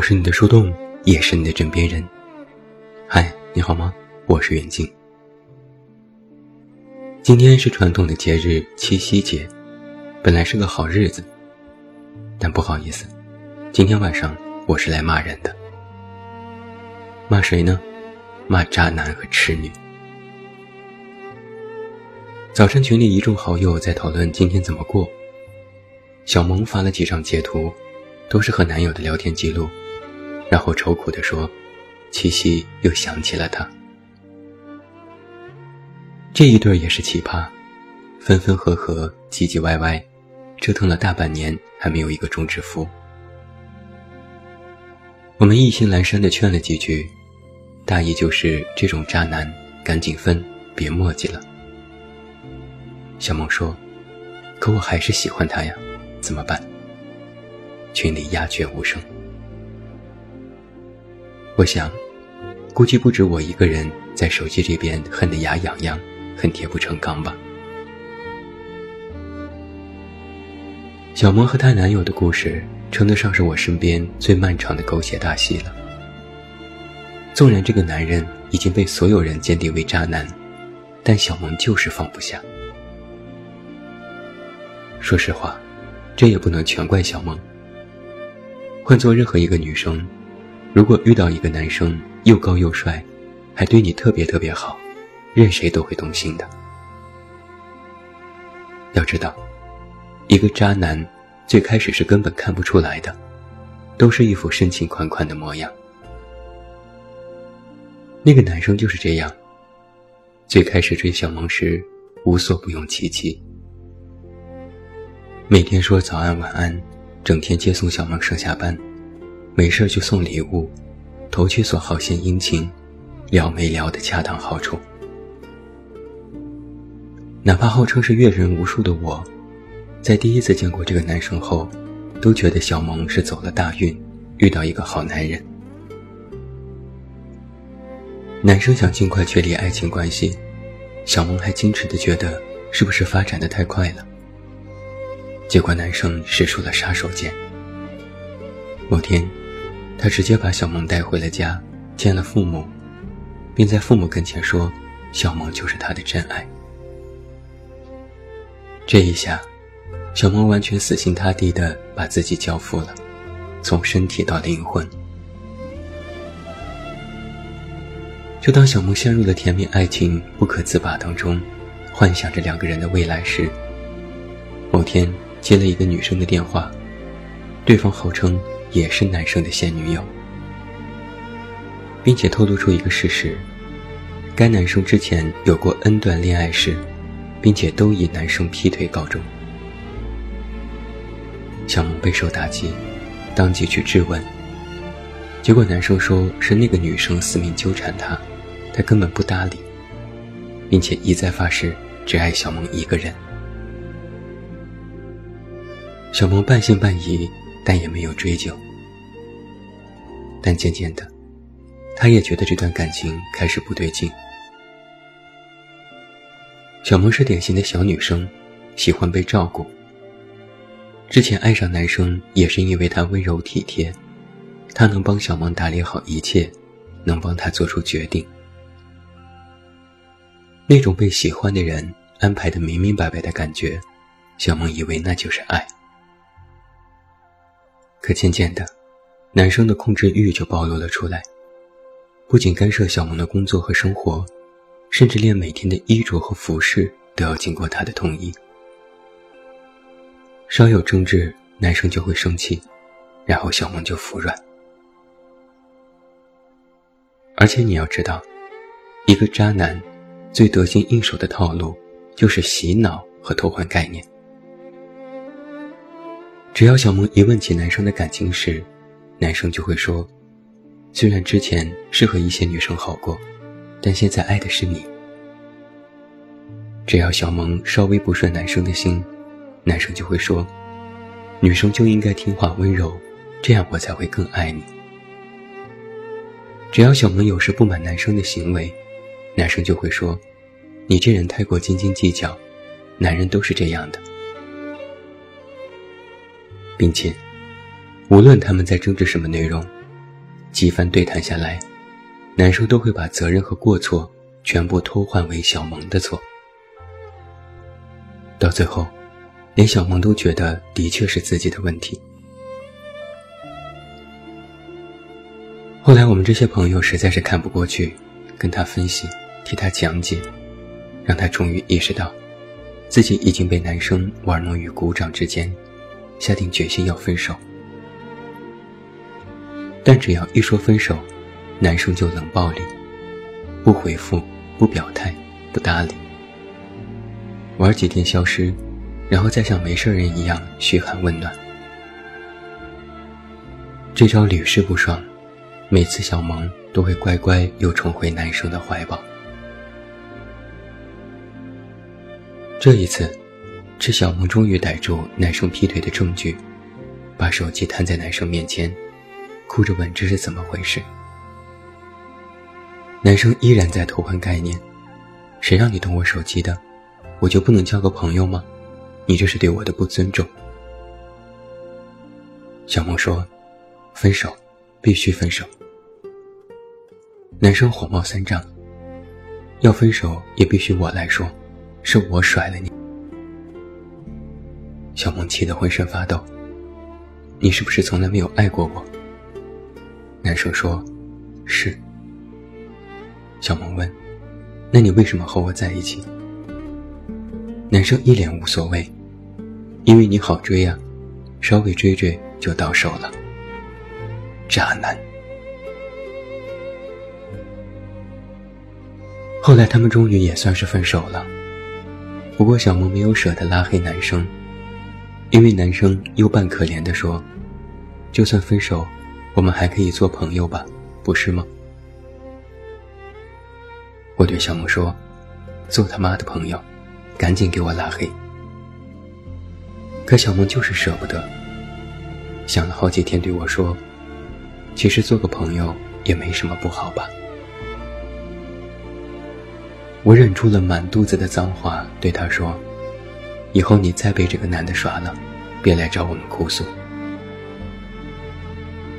我是你的树洞，也是你的枕边人。嗨，你好吗？我是袁静。今天是传统的节日七夕节，本来是个好日子，但不好意思，今天晚上我是来骂人的。骂谁呢？骂渣男和痴女。早晨群里一众好友在讨论今天怎么过。小萌发了几张截图，都是和男友的聊天记录，然后愁苦地说：“七夕又想起了他。”这一对也是奇葩，分分合合，唧唧歪歪，折腾了大半年还没有一个终止符。我们意兴阑珊地劝了几句，大意就是这种渣男赶紧分，别磨叽了。小梦说：“可我还是喜欢他呀。”怎么办？群里鸦雀无声。我想，估计不止我一个人在手机这边恨得牙痒痒，恨铁不成钢吧。小萌和她男友的故事，称得上是我身边最漫长的狗血大戏了。纵然这个男人已经被所有人鉴定为渣男，但小萌就是放不下。说实话。这也不能全怪小梦。换做任何一个女生，如果遇到一个男生又高又帅，还对你特别特别好，任谁都会动心的。要知道，一个渣男最开始是根本看不出来的，都是一副深情款款的模样。那个男生就是这样，最开始追小萌时，无所不用其极。每天说早安晚安，整天接送小萌上下班，没事就送礼物，投其所好献殷勤，聊没聊的恰当好处。哪怕号称是阅人无数的我，在第一次见过这个男生后，都觉得小萌是走了大运，遇到一个好男人。男生想尽快确立爱情关系，小萌还矜持的觉得是不是发展的太快了。结果，男生使出了杀手锏。某天，他直接把小萌带回了家，见了父母，并在父母跟前说：“小萌就是他的真爱。”这一下，小萌完全死心塌地地把自己交付了，从身体到灵魂。就当小萌陷入了甜蜜爱情不可自拔当中，幻想着两个人的未来时，某天。接了一个女生的电话，对方号称也是男生的现女友，并且透露出一个事实：该男生之前有过 N 段恋爱史，并且都以男生劈腿告终。小萌备受打击，当即去质问，结果男生说是那个女生死命纠缠他，他根本不搭理，并且一再发誓只爱小萌一个人。小萌半信半疑，但也没有追究。但渐渐的，他也觉得这段感情开始不对劲。小萌是典型的小女生，喜欢被照顾。之前爱上男生也是因为他温柔体贴，他能帮小萌打理好一切，能帮他做出决定。那种被喜欢的人安排的明明白白的感觉，小萌以为那就是爱。可渐渐的，男生的控制欲就暴露了出来，不仅干涉小萌的工作和生活，甚至连每天的衣着和服饰都要经过他的同意。稍有争执，男生就会生气，然后小萌就服软。而且你要知道，一个渣男最得心应手的套路就是洗脑和偷换概念。只要小萌一问起男生的感情时，男生就会说：“虽然之前是和一些女生好过，但现在爱的是你。”只要小萌稍微不顺男生的心，男生就会说：“女生就应该听话温柔，这样我才会更爱你。”只要小萌有时不满男生的行为，男生就会说：“你这人太过斤斤计较，男人都是这样的。”并且，无论他们在争执什么内容，几番对谈下来，男生都会把责任和过错全部偷换为小萌的错。到最后，连小萌都觉得的确是自己的问题。后来我们这些朋友实在是看不过去，跟他分析，替他讲解，让他终于意识到，自己已经被男生玩弄于股掌之间，下定决心要分手。但只要一说分手，男生就冷暴力，不回复，不表态，不搭理。玩几天消失，然后再像没事人一样嘘寒问暖。这招屡试不爽，每次小萌都会乖乖又重回男生的怀抱。这一次，这小萌终于逮住男生劈腿的证据，把手机摊在男生面前，哭着问这是怎么回事。男生依然在偷换概念，谁让你动我手机的？我就不能交个朋友吗？你这是对我的不尊重。小萌说：“分手，必须分手。”男生火冒三丈：“要分手也必须我来说，是我甩了你。”小萌气得浑身发抖：“你是不是从来没有爱过我？”男生说：“是。”小萌问：“那你为什么和我在一起？”男生一脸无所谓，因为你好追啊，稍微追追就到手了。渣男。后来他们终于也算是分手了，不过小萌没有舍得拉黑男生，因为男生又扮可怜的说：“就算分手，我们还可以做朋友吧，不是吗？”我对小梦说：“做他妈的朋友。”赶紧给我拉黑！可小梦就是舍不得，想了好几天，对我说：“其实做个朋友也没什么不好吧。”我忍住了满肚子的脏话，对他说：“以后你再被这个男的耍了，别来找我们哭诉。”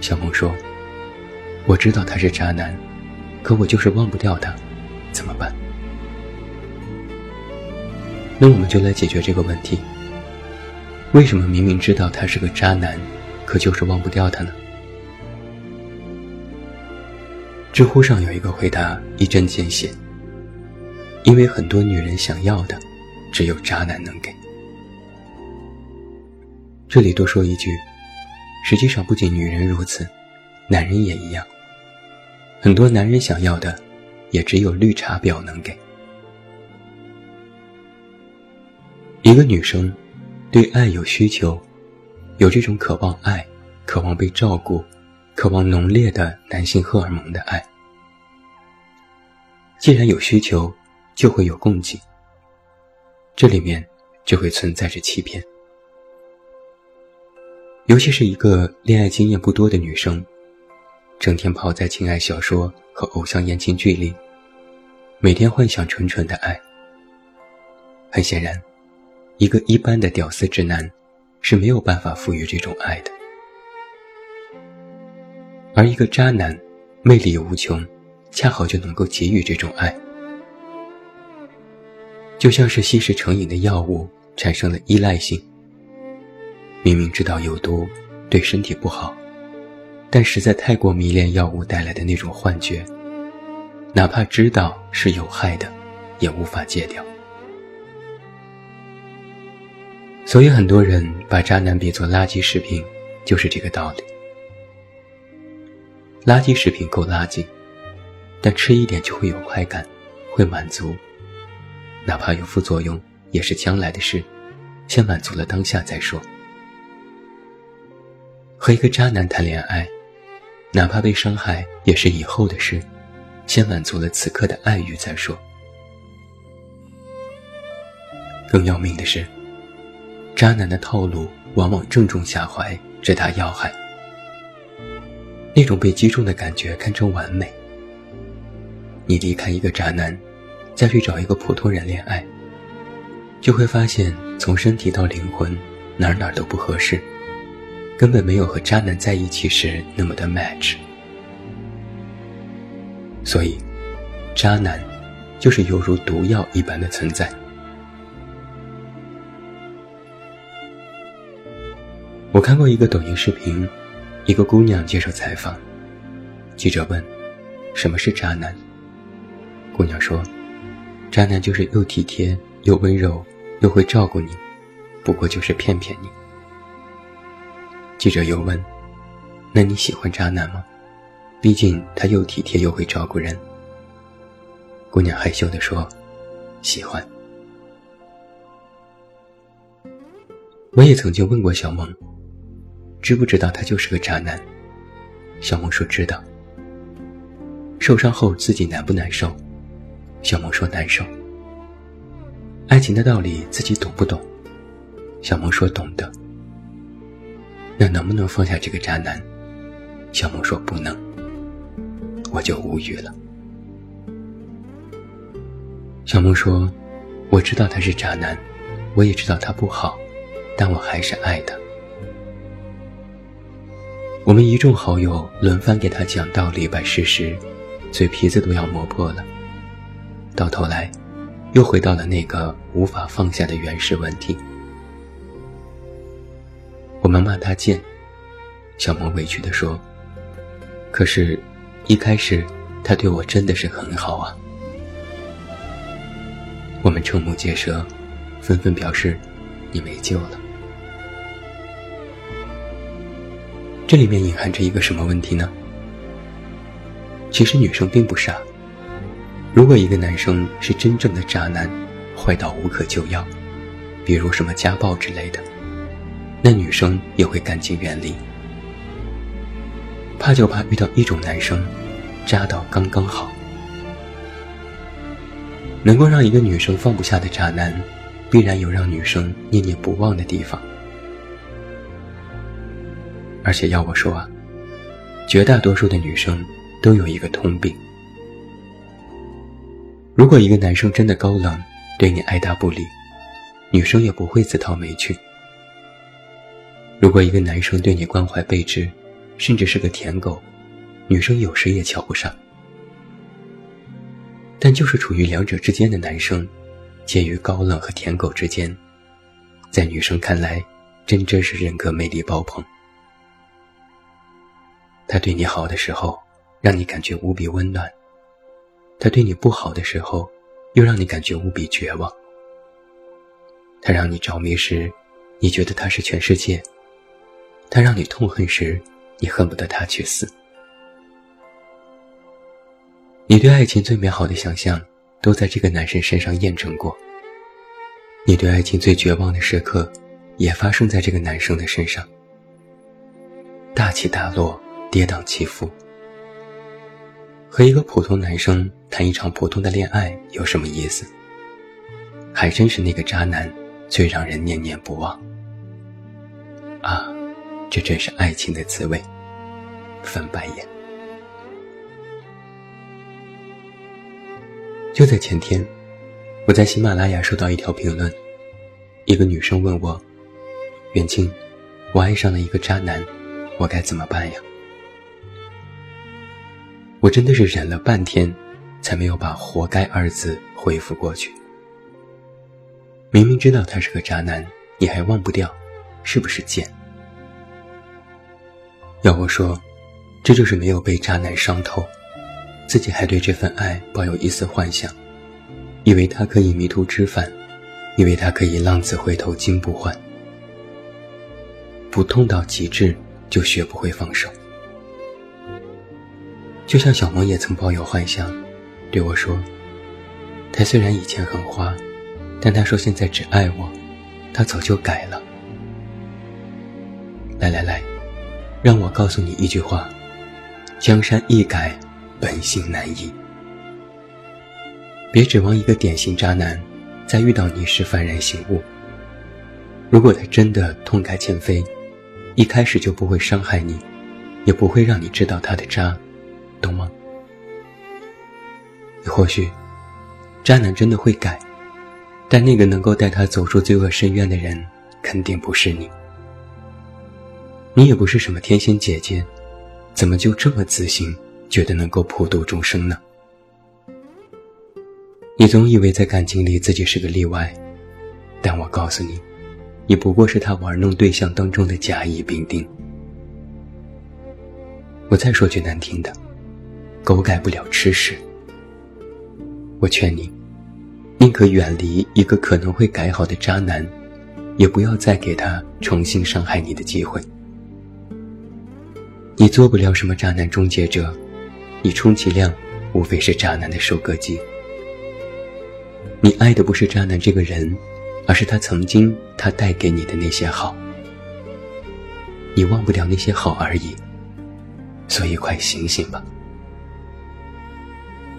小梦说：“我知道他是渣男，可我就是忘不掉他，怎么办？”那我们就来解决这个问题。为什么明明知道他是个渣男，可就是忘不掉他呢？知乎上有一个回答一针见血：因为很多女人想要的，只有渣男能给。这里多说一句，实际上不仅女人如此，男人也一样。很多男人想要的，也只有绿茶婊能给。一个女生对爱有需求，有这种渴望爱、渴望被照顾、渴望浓烈的男性荷尔蒙的爱。既然有需求，就会有供给，这里面就会存在着欺骗。尤其是一个恋爱经验不多的女生，整天泡在情爱小说和偶像言情剧里，每天幻想纯纯的爱。很显然。一个一般的屌丝直男是没有办法赋予这种爱的，而一个渣男魅力无穷，恰好就能够给予这种爱，就像是吸食成瘾的药物产生了依赖性。明明知道有毒，对身体不好，但实在太过迷恋药物带来的那种幻觉，哪怕知道是有害的，也无法戒掉。所以很多人把渣男比作垃圾食品，就是这个道理。垃圾食品够垃圾，但吃一点就会有快感，会满足，哪怕有副作用也是将来的事，先满足了当下再说。和一个渣男谈恋爱，哪怕被伤害也是以后的事，先满足了此刻的爱欲再说。更要命的是。渣男的套路往往正中下怀，直达要害。那种被击中的感觉堪称完美。你离开一个渣男，再去找一个普通人恋爱，就会发现从身体到灵魂哪哪都不合适，根本没有和渣男在一起时那么的 match。所以，渣男就是犹如毒药一般的存在。我看过一个抖音视频，一个姑娘接受采访，记者问：“什么是渣男？”姑娘说：“渣男就是又体贴又温柔又会照顾你，不过就是骗骗你。”记者又问：“那你喜欢渣男吗？毕竟他又体贴又会照顾人。”姑娘害羞地说：“喜欢。”我也曾经问过小萌。知不知道他就是个渣男？小萌说知道。受伤后自己难不难受？小萌说难受。爱情的道理自己懂不懂？小萌说懂的。那能不能放下这个渣男？小萌说不能。我就无语了。小萌说：“我知道他是渣男，我也知道他不好，但我还是爱他。”我们一众好友轮番给他讲道理、摆事实，嘴皮子都要磨破了。到头来，又回到了那个无法放下的原始问题。我们骂他贱，小萌委屈地说：“可是，一开始他对我真的是很好啊。”我们瞠目结舌，纷纷表示：“你没救了。”这里面隐含着一个什么问题呢？其实女生并不傻。如果一个男生是真正的渣男，坏到无可救药，比如什么家暴之类的，那女生也会赶紧远离。怕就怕遇到一种男生，渣到刚刚好，能够让一个女生放不下的渣男，必然有让女生念念不忘的地方。而且要我说啊，绝大多数的女生都有一个通病：如果一个男生真的高冷，对你爱答不理，女生也不会自讨没趣；如果一个男生对你关怀备至，甚至是个舔狗，女生有时也瞧不上。但就是处于两者之间的男生，介于高冷和舔狗之间，在女生看来，真真是人格魅力爆棚。他对你好的时候，让你感觉无比温暖；他对你不好的时候，又让你感觉无比绝望。他让你着迷时，你觉得他是全世界；他让你痛恨时，你恨不得他去死。你对爱情最美好的想象，都在这个男生身上验证过；你对爱情最绝望的时刻，也发生在这个男生的身上。大起大落。跌宕起伏，和一个普通男生谈一场普通的恋爱有什么意思？还真是那个渣男最让人念念不忘。啊，这真是爱情的滋味，翻白眼。就在前天，我在喜马拉雅收到一条评论，一个女生问我：“远近，我爱上了一个渣男，我该怎么办呀？”我真的是忍了半天，才没有把“活该”二字回复过去。明明知道他是个渣男，你还忘不掉，是不是贱？要我说，这就是没有被渣男伤透，自己还对这份爱抱有一丝幻想，以为他可以迷途知返，以为他可以浪子回头金不换。不痛到极致，就学不会放手。就像小萌也曾抱有幻想，对我说：“他虽然以前很花，但他说现在只爱我，他早就改了。”来来来，让我告诉你一句话：江山易改，本性难移。别指望一个典型渣男，在遇到你时幡然醒悟。如果他真的痛改前非，一开始就不会伤害你，也不会让你知道他的渣。懂吗？或许，渣男真的会改，但那个能够带他走出罪恶深渊的人，肯定不是你。你也不是什么天仙姐姐，怎么就这么自信，觉得能够普度众生呢？你总以为在感情里自己是个例外，但我告诉你，你不过是他玩弄对象当中的甲乙丙丁。我再说句难听的，狗改不了吃屎。我劝你，宁可远离一个可能会改好的渣男，也不要再给他重新伤害你的机会。你做不了什么渣男终结者，你充其量无非是渣男的收割机。你爱的不是渣男这个人，而是他曾经他带给你的那些好。你忘不了那些好而已。所以，快醒醒吧！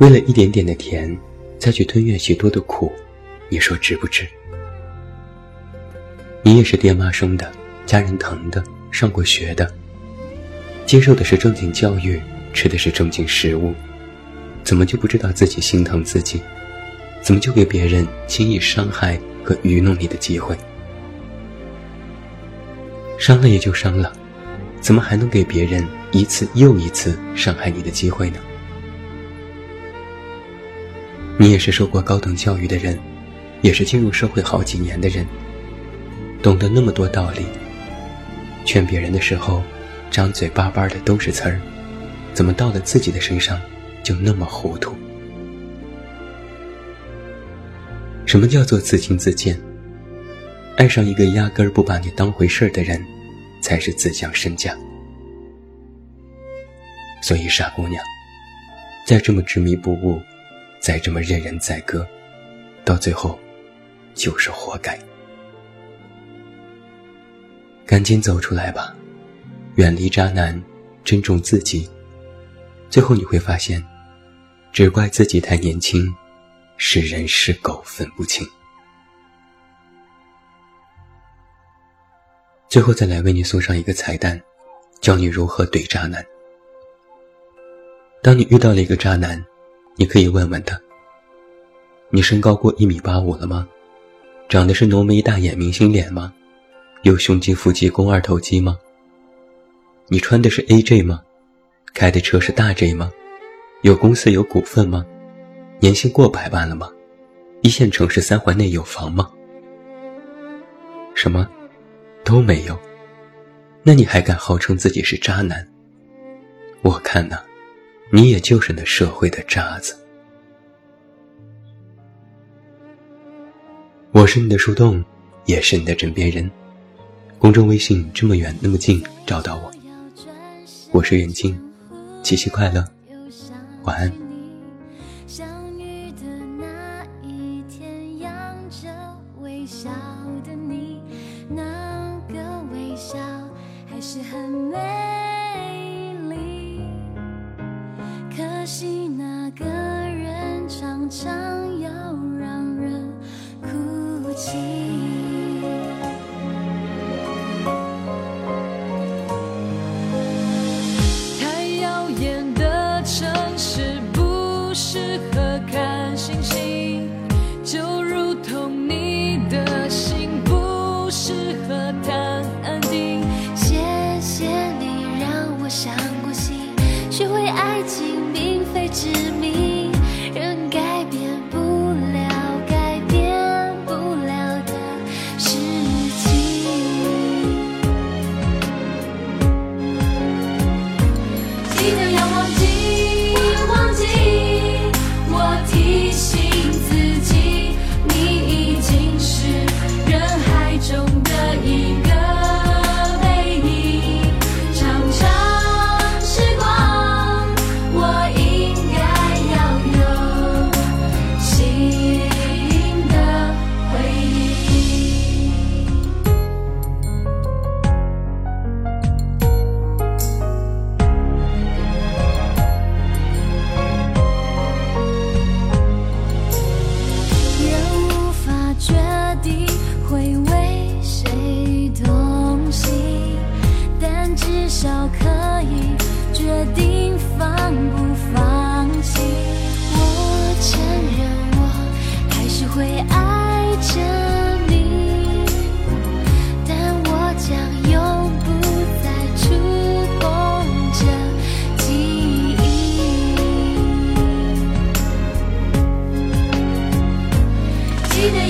为了一点点的甜，再去吞咽许多的苦，你说值不值？你也是爹妈生的，家人疼的，上过学的，接受的是正经教育，吃的是正经食物，怎么就不知道自己心疼自己？怎么就给别人轻易伤害和愚弄你的机会？伤了也就伤了。怎么还能给别人一次又一次伤害你的机会呢？你也是受过高等教育的人，也是进入社会好几年的人，懂得那么多道理。劝别人的时候，张嘴巴巴的都是词儿，怎么到了自己的身上就那么糊涂？什么叫做自轻自贱？爱上一个压根儿不把你当回事儿的人。才是自降身价。所以，傻姑娘，再这么执迷不悟，再这么任人宰割，到最后，就是活该。赶紧走出来吧，远离渣男，珍重自己。最后你会发现，只怪自己太年轻，是人是狗分不清。最后再来为你送上一个彩蛋，教你如何怼渣男。当你遇到了一个渣男，你可以问问他：你身高过一米八五了吗？长得是浓眉大眼明星脸吗？有胸肌腹肌肱二头肌吗？你穿的是 AJ 吗？开的车是大 J 吗？有公司有股份吗？年薪过百万了吗？一线城市三环内有房吗？什么？都没有，那你还敢号称自己是渣男？我看呢，你也就是那社会的渣子。我是你的树洞，也是你的枕边人。公众微信这么远那么近，找到我。我是远近，七夕快乐，晚安。执迷。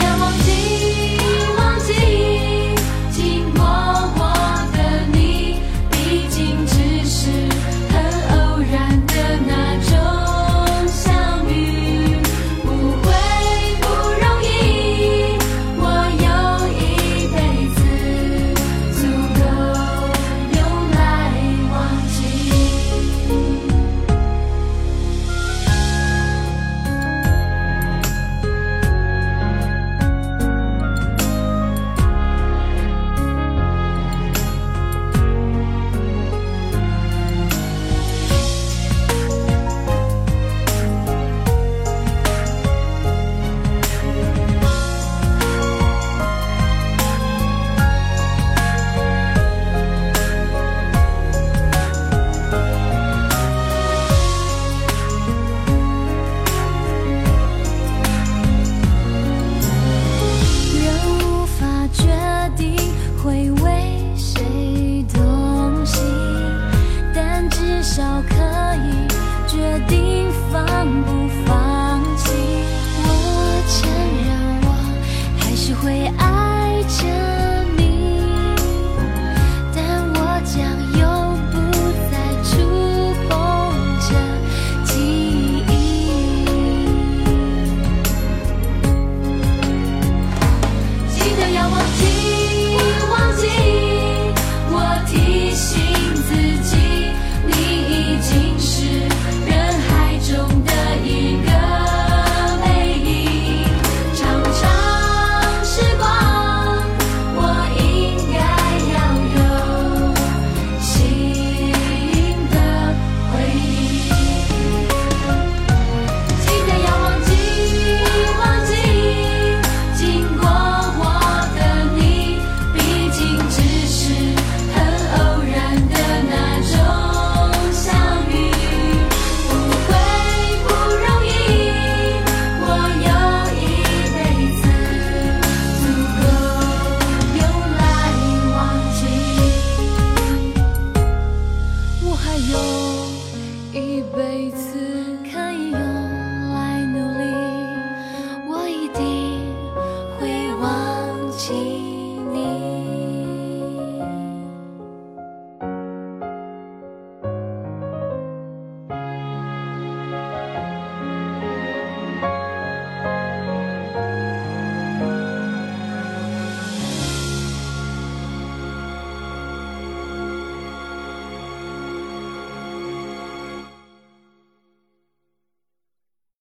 要忘记。